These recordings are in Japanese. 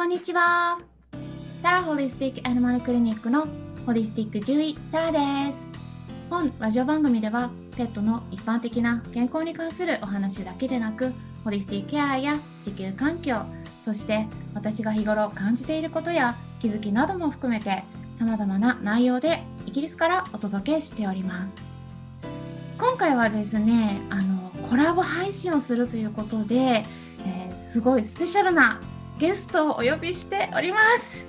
こんにちは。サラホリスティックアニマルクリニックのホリスティック獣医サラです。本ラジオ番組ではペットの一般的な健康に関するお話だけでなく、ホリスティックケアや地球環境、そして私が日頃感じていることや気づきなども含めて様々な内容でイギリスからお届けしております。今回はですね、あのコラボ配信をするということで、えー、すごいスペシャルなゲストをお呼びしております。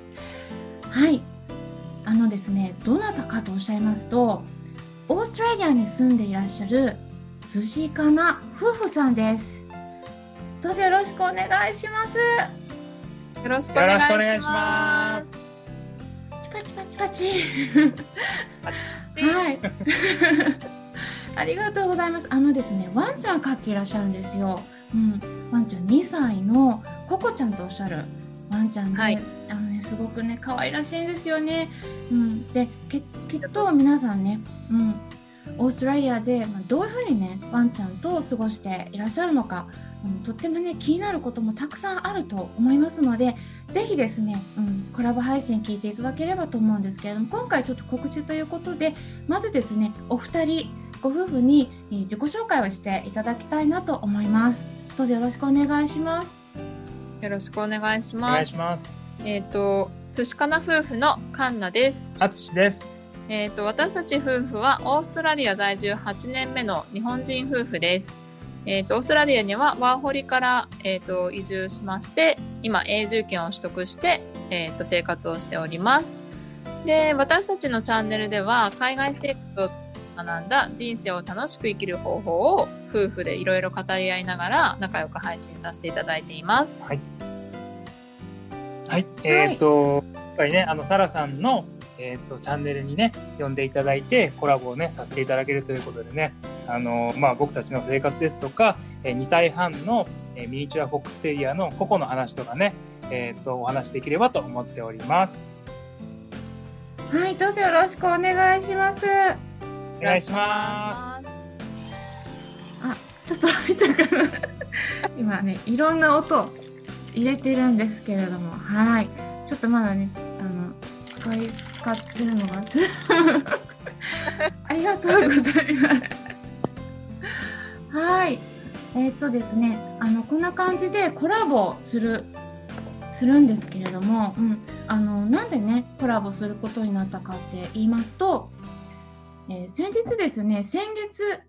はい。あのですね、どなたかとおっしゃいますと、オーストラリアに住んでいらっしゃる寿司かな夫婦さんです。どうぞよろしくお願いします。よろしくお願いします。チパチパチパチ。はい。ありがとうございます。あのですね、ワンちゃん飼っていらっしゃるんですよ。うん、ワンちゃん2歳のココちゃんとおっしゃる。ワンちゃんで、はい、あのね、すごくね可愛らしいんですよね。うん、できっと皆さんね、うん、オーストラリアで、まあ、どういうふうにねワンちゃんと過ごしていらっしゃるのか、うん、とってもね気になることもたくさんあると思いますのでぜひですね、うん、コラボ配信聞いていただければと思うんですけれども今回ちょっと告知ということでまずですねお二人ご夫婦に自己紹介をしていただきたいなと思います。どうぞよろしくお願いします。よろしくお願いします。お願いします。えっ、ー、と、寿司かな夫婦のカンナです。あつしです。えっ、ー、と、私たち夫婦はオーストラリア在住8年目の日本人夫婦です。えっ、ー、と、オーストラリアにはワーホリから、えっ、と、移住しまして、今、永住権を取得して、えっ、と、生活をしております。で、私たちのチャンネルでは、海外生活を学んだ人生を楽しく生きる方法を夫婦でいろいろ語り合いながら仲良く配信させていただいています。はい。はい、えっ、ー、と、やっぱりね、あのサラさんのえーと、チャンネルにね呼んでいただいてコラボをねさせていただけるということでねあの、まあ、僕たちの生活ですとか、え2歳半の、えミニチュアフォックステリアの個々の話とかね、えーとお話できればと思っております。はいどうぞよろしくお願いします。お願いします。あ、ちょっと入ったかな。今ね、いろんな音入れてるんですけれども、はい。ちょっとまだね、あの使い使ってるのがありがとうございます。はい。えー、っとですね、あのこんな感じでコラボするするんですけれども、うん、あのなんでねコラボすることになったかって言いますと、えー、先日ですね、先月、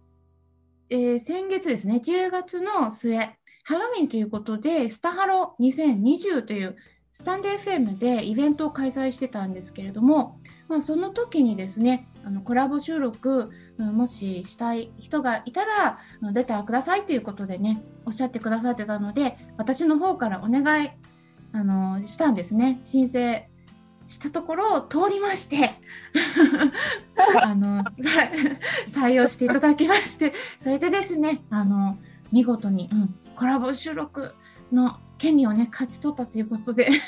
えー、先月ですね、10月の末、ハロウィンということで、スタハロ2020というスタンデー FM でイベントを開催してたんですけれども、まあ、その時にですね、あのコラボ収録、もししたい人がいたら、レターくださいということでね、おっしゃってくださってたので、私の方からお願いあのしたんですね。申請したところ通りまして あの採用していただきましてそれでですねあの見事に、うん、コラボ収録の権利をね勝ち取ったということで す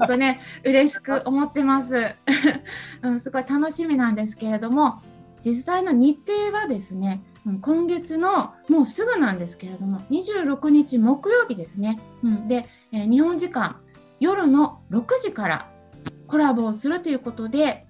ごくね嬉しく思ってます、うん、すごい楽しみなんですけれども実際の日程はですね今月のもうすぐなんですけれども26日木曜日ですね、うん、で、えー、日本時間夜の6時からコラボをするということで、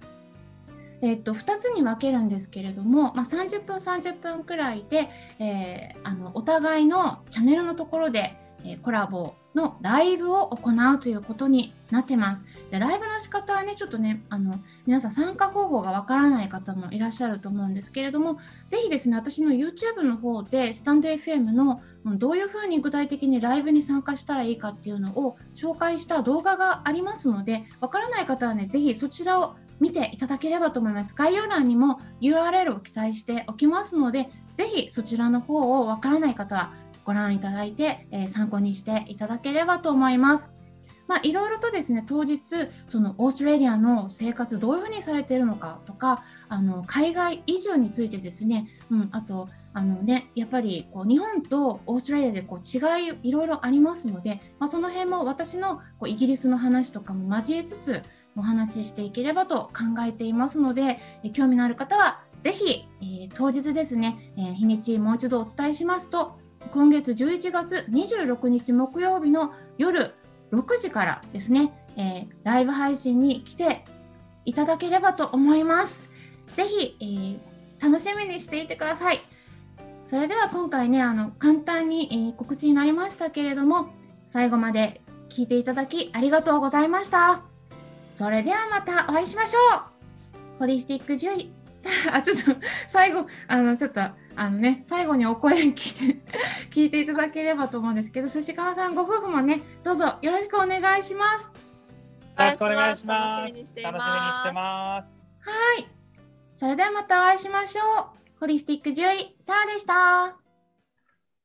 えっと、2つに分けるんですけれども、まあ、30分30分くらいで、えー、あのお互いのチャンネルのところで、えー、コラボのライブを行うということになってます。でライブの仕方はね、ちょっとね、あの皆さん参加方法がわからない方もいらっしゃると思うんですけれども、ぜひですね、私の YouTube の方で、スタンド FM のどういうふうに具体的にライブに参加したらいいかっていうのを紹介した動画がありますので、わからない方はね、ぜひそちらを見ていただければと思います。概要欄にも URL を記載しておきますので、ぜひそちらの方をわからない方はご覧いただいて、え、参考にしていただければと思います。まあ、いろいろとですね当日そのオーストラリアの生活どういうふうにされているのかとかあの海外移住についてですね、うん、あとあのね、やっぱりこう日本とオーストラリアでこう違いいろいろありますので、まあ、その辺も私のこうイギリスの話とかも交えつつお話ししていければと考えていますので、え興味のある方はぜひ、えー、当日ですね、えー、日にちもう一度お伝えしますと今月11月26日木曜日の夜6時からですね、えー、ライブ配信に来ていただければと思います。ぜひ、えー、楽しみにしていてください。それでは今回ね、あの簡単に、えー、告知になりましたけれども、最後まで聞いていただきありがとうございました。それではまたお会いしましょう。ホリスティック獣医、さあ、ちょっと最後、あの、ちょっと、あのね、最後にお声聞いて 聞いていただければと思うんですけど、寿司川さんご夫婦もね、どうぞよろしくお願いします。よろしくお願いします。楽しみにしてます。はい。それではまたお会いしましょう。ホリスティック獣医、サラでした。